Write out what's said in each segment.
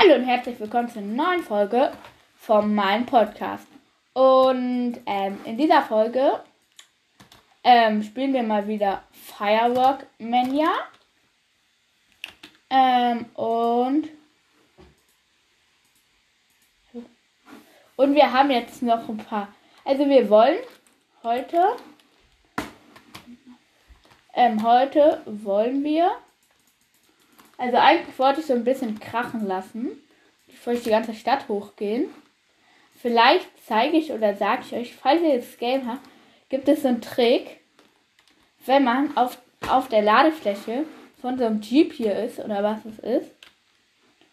Hallo und herzlich willkommen zur neuen Folge von meinem Podcast. Und ähm, in dieser Folge ähm, spielen wir mal wieder Firework Mania. Ähm, und und wir haben jetzt noch ein paar. Also wir wollen heute ähm, heute wollen wir also eigentlich wollte ich so ein bisschen krachen lassen, bevor ich die ganze Stadt hochgehen. Vielleicht zeige ich oder sage ich euch, falls ihr das Game habt, gibt es so einen Trick, wenn man auf, auf der Ladefläche von so einem Jeep hier ist oder was es ist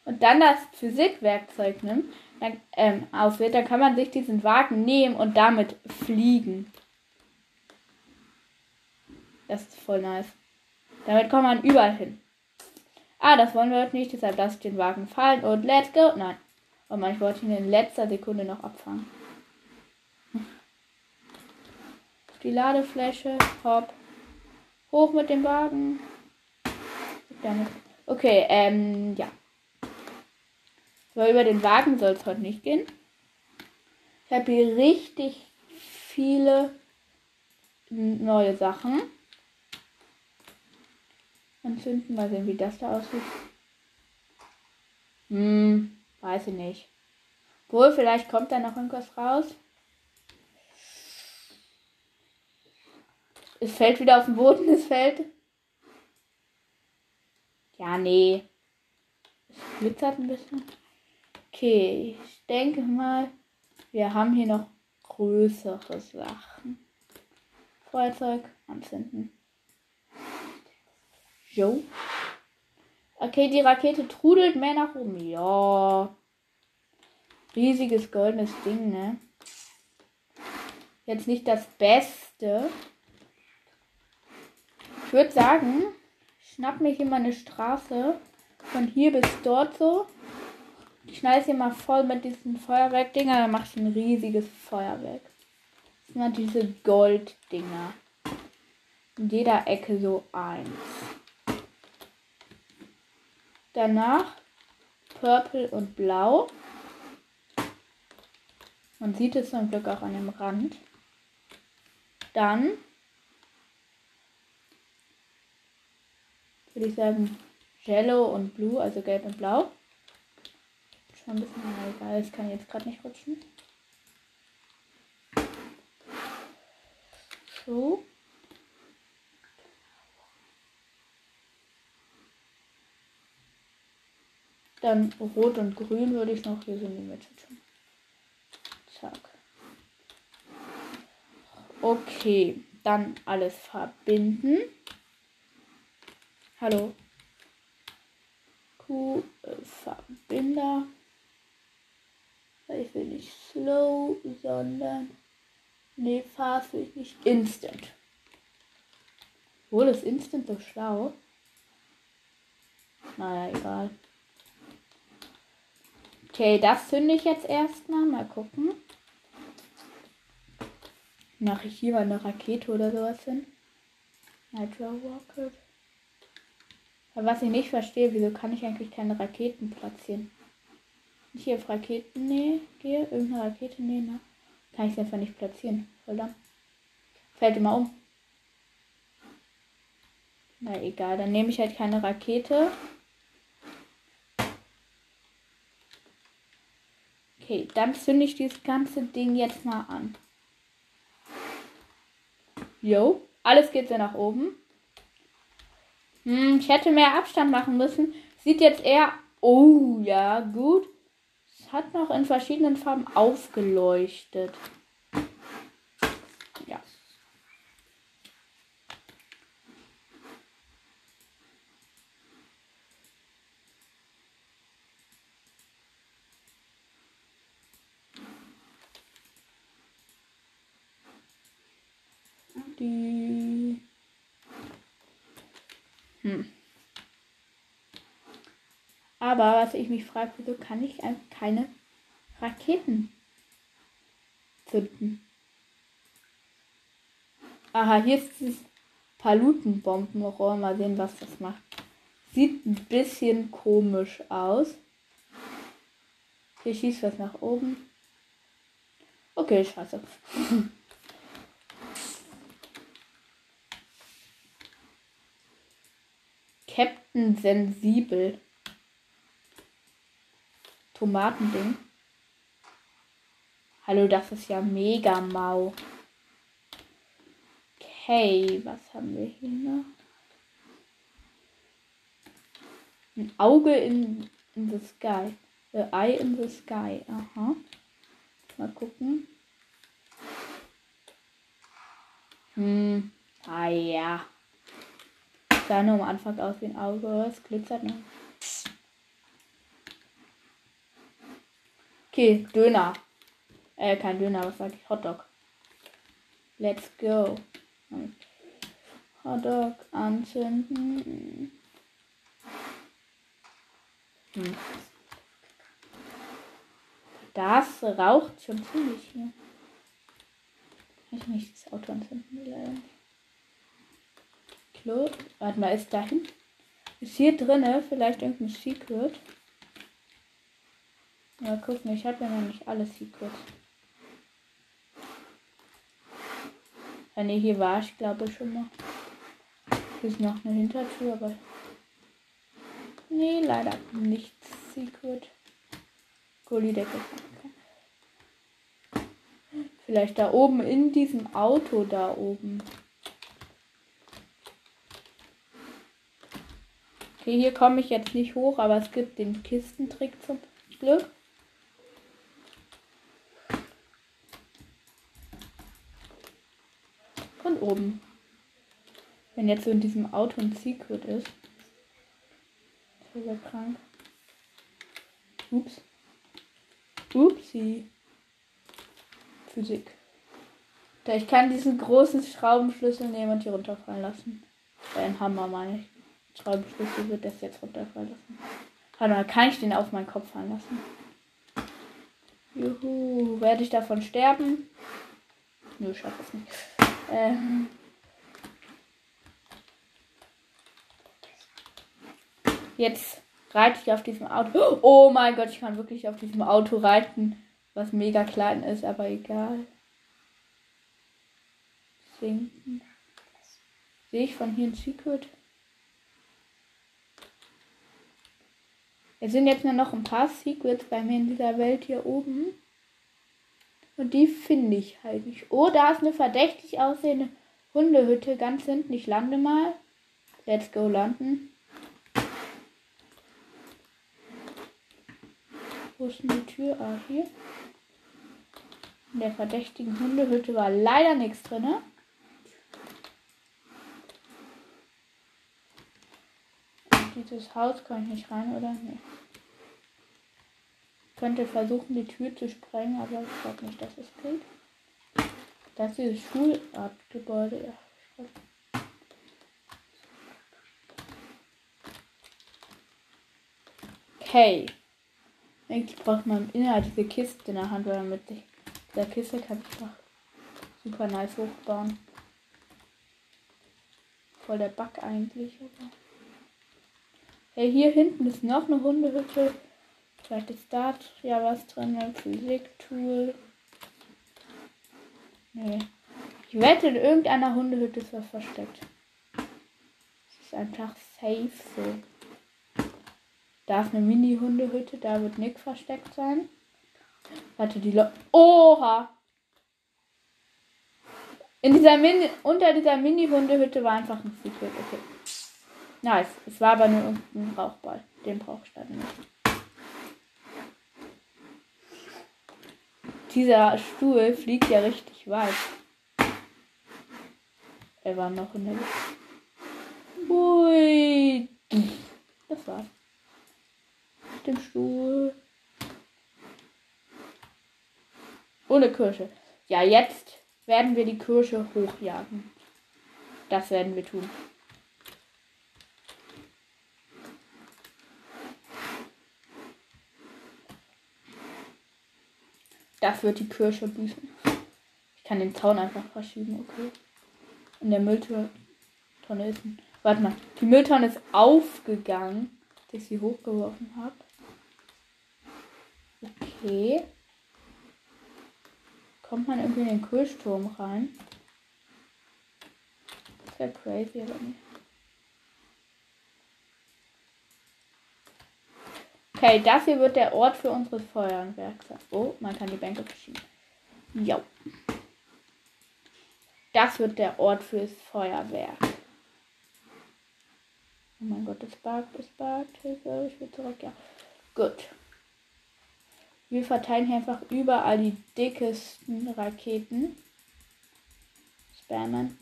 und dann das Physikwerkzeug nimmt, dann, ähm, auswählt, dann kann man sich diesen Wagen nehmen und damit fliegen. Das ist voll nice. Damit kommt man überall hin. Ah, das wollen wir heute nicht, deshalb lasse ich den Wagen fallen und let's go. Nein. Oh Mann, ich wollte ihn in letzter Sekunde noch abfangen. Die Ladefläche, hopp. Hoch mit dem Wagen. Okay, ähm, ja. Aber über den Wagen soll es heute nicht gehen. Ich habe hier richtig viele neue Sachen anzünden. Mal sehen, wie das da aussieht. Hm, weiß ich nicht. Wohl, vielleicht kommt da noch irgendwas raus. Es fällt wieder auf den Boden, es fällt. Ja, nee. Es glitzert ein bisschen. Okay, ich denke mal, wir haben hier noch größere Sachen. Feuerzeug anzünden. Jo. Okay, die Rakete trudelt mehr nach oben. Ja. Riesiges goldenes Ding, ne? Jetzt nicht das Beste. Ich würde sagen, schnapp mir hier mal eine Straße von hier bis dort so. Ich schneide hier mal voll mit diesen Feuerwerkdinger, dann mache ich ein riesiges Feuerwerk. Das sind halt diese Golddinger. In jeder Ecke so eins. Danach Purple und Blau. Man sieht es zum Glück auch an dem Rand. Dann würde ich sagen Yellow und Blue, also Gelb und Blau. Schon ein bisschen egal, das kann jetzt gerade nicht rutschen. So. Dann Rot und Grün würde ich noch hier so in die Mitte tun. Zack. Okay, dann alles verbinden. Hallo. Q, äh. Ich will nicht slow, sondern. Nee, fast will ich nicht instant. Wohl ist instant so schlau. Naja, egal. Okay, das zünde ich jetzt erstmal. Mal gucken. Mache ich hier mal eine Rakete oder sowas hin? Nitro Rocket. Aber was ich nicht verstehe, wieso kann ich eigentlich keine Raketen platzieren? Ich hier auf Raketen nähe, gehe, irgendeine Rakete nähe, ne? Kann ich sie einfach nicht platzieren. Verdammt. Fällt immer um. Na egal, dann nehme ich halt keine Rakete. Okay, dann zünde ich dieses ganze Ding jetzt mal an. Jo, alles geht so nach oben. Hm, ich hätte mehr Abstand machen müssen. Sieht jetzt eher. Oh, ja, gut. Es hat noch in verschiedenen Farben aufgeleuchtet. Die. Hm. Aber was ich mich frage, wieso kann ich keine Raketen zünden? Aha, hier ist dieses Palutenbombenrohr. Mal sehen, was das macht. Sieht ein bisschen komisch aus. Hier schießt was nach oben. Okay, scheiße. Captain Sensibel. Tomatending. Hallo, das ist ja mega mau. Okay, was haben wir hier noch? Ein Auge in, in the sky. A eye in the sky. Aha. Mal gucken. Hm. Ah ja. Sah nur am Anfang aus wie ein Auge. Es glitzert noch. Okay, Döner. Äh, kein Döner, was sag ich? Hotdog. Let's go. Hotdog anzünden. Hm. Das raucht schon ziemlich hier. Kann ich nicht das Auto anzünden? Leider Klo. Warte mal, ist dahin? Ist hier drinne vielleicht irgendein Secret? Mal gucken, ich habe ja noch nicht alle Secrets. Ja, nee, hier war ich glaube schon mal. Hier ist noch eine Hintertür, aber. Nee, leider nichts Secret. Gullidecke. Vielleicht da oben in diesem Auto da oben. Okay, hier komme ich jetzt nicht hoch, aber es gibt den Kistentrick zum Glück. Von oben. Wenn jetzt so in diesem Auto ein Secret ist. Das ja krank. Ups. Upsi. Physik. Da ich kann diesen großen Schraubenschlüssel nehmen und hier runterfallen lassen. Ein Hammer meine ich. Schraubenschlüssel wird das jetzt runterfallen lassen. Warte mal, kann ich den auf meinen Kopf fallen lassen? Juhu, werde ich davon sterben? Nö, schaff es nicht. Ähm. Jetzt reite ich auf diesem Auto. Oh mein Gott, ich kann wirklich auf diesem Auto reiten, was mega klein ist, aber egal. Sinken. Sehe ich von hier ein Secret? Es sind jetzt nur noch ein paar Secrets bei mir in dieser Welt hier oben. Und die finde ich halt nicht. Oh, da ist eine verdächtig aussehende Hundehütte ganz hinten. Ich lande mal. Let's go landen. Wo ist denn die Tür? Ah, hier. In der verdächtigen Hundehütte war leider nichts drin. Dieses Haus kann ich nicht rein, oder? Nee. Könnte versuchen, die Tür zu sprengen, aber ich glaube nicht, dass es geht. Das ist dieses Schulartgebäude. Ja. Okay. Eigentlich braucht man innerhalb diese Kiste in der Hand, weil mit dieser Kiste kann ich doch super nice hochbauen. Voll der Bug eigentlich. Hey, hier hinten ist noch eine Hundehütte. Vielleicht ist da ja was drin. Physik-Tool. Nee. Ich wette, in irgendeiner Hundehütte ist was versteckt. Das ist einfach safe so. Da ist eine Mini-Hundehütte, da wird Nick versteckt sein. Warte, die Leute. Oha! In dieser Mini, unter dieser Mini-Hundehütte war einfach ein Secret. Okay. Nice. Es war aber nur irgendein Rauchball. Den brauche ich dann nicht. Dieser Stuhl fliegt ja richtig weit. Er war noch in der Luft. Ui. Das war's. Mit dem Stuhl. Ohne Kirsche. Ja, jetzt werden wir die Kirsche hochjagen. Das werden wir tun. Wird die Kirsche büßen. Ich kann den Zaun einfach verschieben, okay. In der Mülltonne ist. Warte mal. Die Mülltonne ist aufgegangen, dass ich sie hochgeworfen habe. Okay. Kommt man irgendwie in den Kühlsturm rein? Das wäre crazy, aber nicht. Okay, das hier wird der Ort für unsere Feuerwerk sein. Oh, man kann die Bänke verschieben. Ja. Das wird der Ort fürs Feuerwerk. Oh mein Gott, es buggt, es buggt. Hilfe, ich will zurück, ja. Gut. Wir verteilen hier einfach überall die dickesten Raketen. Spammen.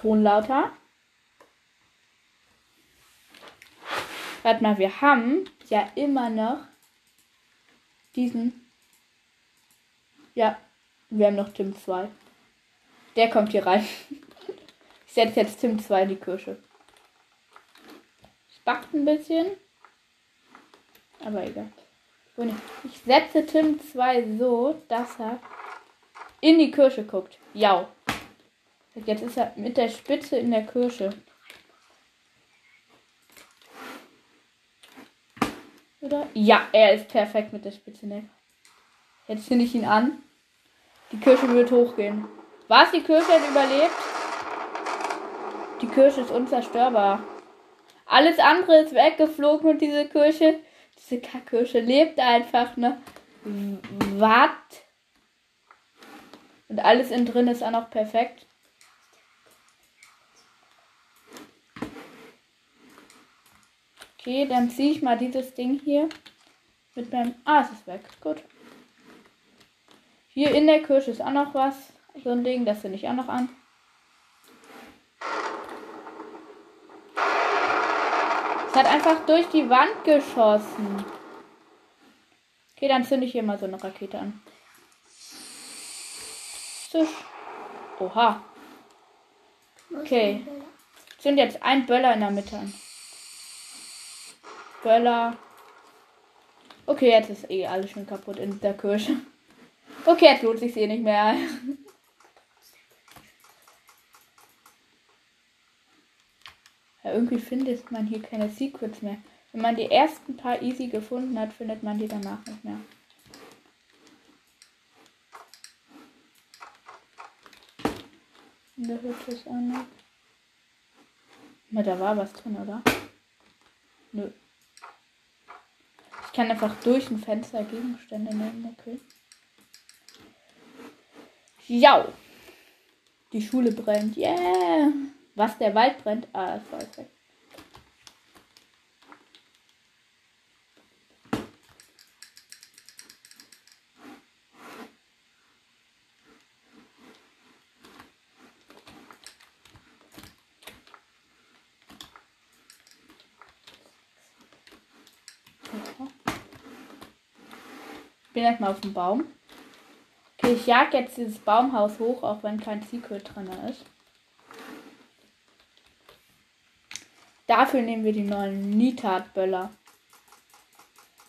Ton lauter. Warte mal, wir haben ja immer noch diesen. Ja, wir haben noch Tim 2. Der kommt hier rein. Ich setze jetzt Tim 2 in die Kirsche. Es backt ein bisschen. Aber egal. Ich setze Tim 2 so, dass er in die Kirsche guckt. Ja. Jetzt ist er mit der Spitze in der Kirsche. Oder? Ja, er ist perfekt mit der Spitze der Jetzt finde ich ihn an. Die Kirsche wird hochgehen. Was? Die Kirsche hat überlebt? Die Kirsche ist unzerstörbar. Alles andere ist weggeflogen und diese Kirsche, diese Kirsche lebt einfach, ne? Was? Und alles innen drin ist auch noch perfekt. Okay, dann ziehe ich mal dieses Ding hier mit meinem. Ah, es ist weg. Gut. Hier in der Kirsche ist auch noch was. So ein Ding, das finde ich auch noch an. Es hat einfach durch die Wand geschossen. Okay, dann zünde ich hier mal so eine Rakete an. Oha. Okay. Zünd jetzt ein Böller in der Mitte an. Böller. Okay, jetzt ist eh alles schon kaputt in der Kirche. Okay, jetzt lohnt sich eh nicht mehr. Ja, irgendwie findet man hier keine Secrets mehr. Wenn man die ersten paar easy gefunden hat, findet man die danach nicht mehr. In der Hütte ist eine. Na, da war was drin, oder? Nö. Kann einfach durch ein Fenster Gegenstände nehmen, okay. Ja. Die Schule brennt. Yeah. Was der Wald brennt? Ah, das war weg. Ich bin erstmal auf dem Baum. Okay, ich jag jetzt dieses Baumhaus hoch, auch wenn kein Secret drin ist. Dafür nehmen wir die neuen Nitat-Böller.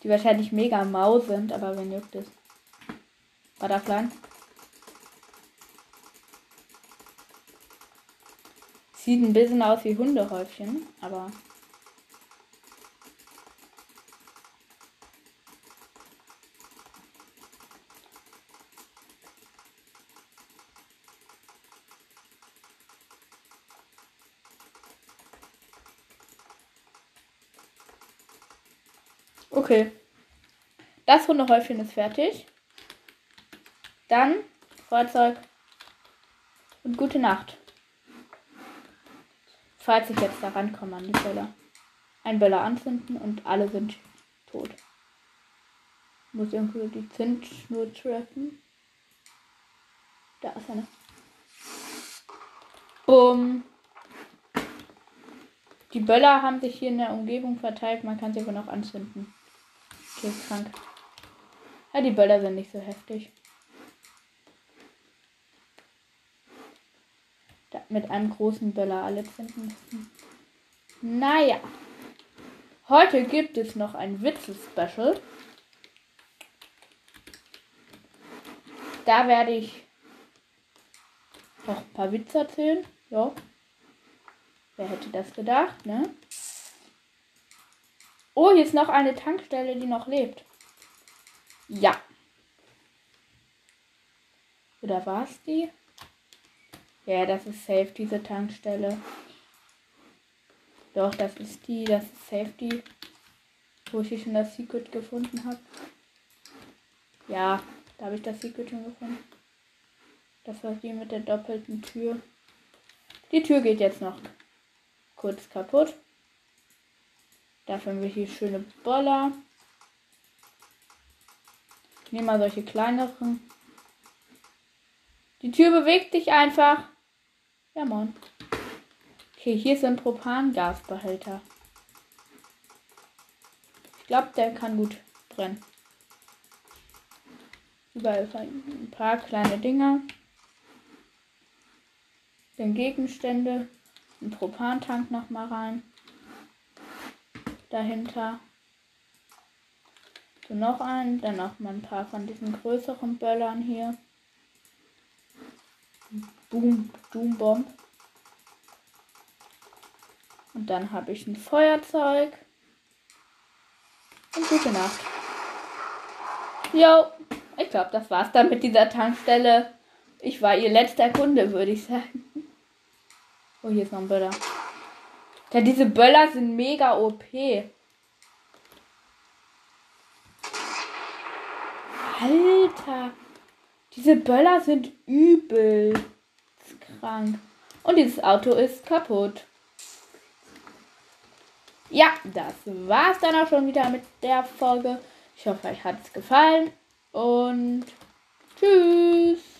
Die wahrscheinlich mega mau sind, aber wen juckt es? Butterfly. Sieht ein bisschen aus wie Hundehäufchen, aber Okay. Das Hundehäufchen ist fertig. Dann Feuerzeug und gute Nacht. Falls ich jetzt da rankomme an die Böller. Ein Böller anzünden und alle sind tot. Muss irgendwie die Zündschnur treffen. Da ist eine. Bumm. Die Böller haben sich hier in der Umgebung verteilt. Man kann sie aber noch anzünden. Okay, ist krank. Ja, die Böller sind nicht so heftig. Da, mit einem großen Böller alle finden müssen. Naja. Heute gibt es noch ein Witze-Special. Da werde ich Noch ein paar Witze erzählen. Ja. Wer hätte das gedacht, ne? Oh, hier ist noch eine Tankstelle, die noch lebt. Ja. Oder war es die? Ja, das ist safe, diese Tankstelle. Doch, das ist die, das ist safe die, wo ich schon das Secret gefunden habe. Ja, da habe ich das Secret schon gefunden. Das war die mit der doppelten Tür. Die Tür geht jetzt noch kurz kaputt. Dafür haben wir hier schöne Boller. Ich nehme mal solche kleineren. Die Tür bewegt sich einfach. Ja, Mann. Okay, hier ist ein Propangasbehälter. Ich glaube, der kann gut brennen. Überall ein paar kleine Dinger. Dann Gegenstände. Ein Propantank noch mal rein. Dahinter. So noch einen. Dann noch mal ein paar von diesen größeren Böllern hier. Boom, Doom Bomb. Und dann habe ich ein Feuerzeug. Und gute Nacht. Jo, ich glaube, das war's dann mit dieser Tankstelle. Ich war ihr letzter Kunde, würde ich sagen. Oh, hier ist noch ein Böller. Ja, diese Böller sind mega OP. Alter. Diese Böller sind übel krank. Und dieses Auto ist kaputt. Ja, das war's dann auch schon wieder mit der Folge. Ich hoffe, euch hat es gefallen. Und tschüss.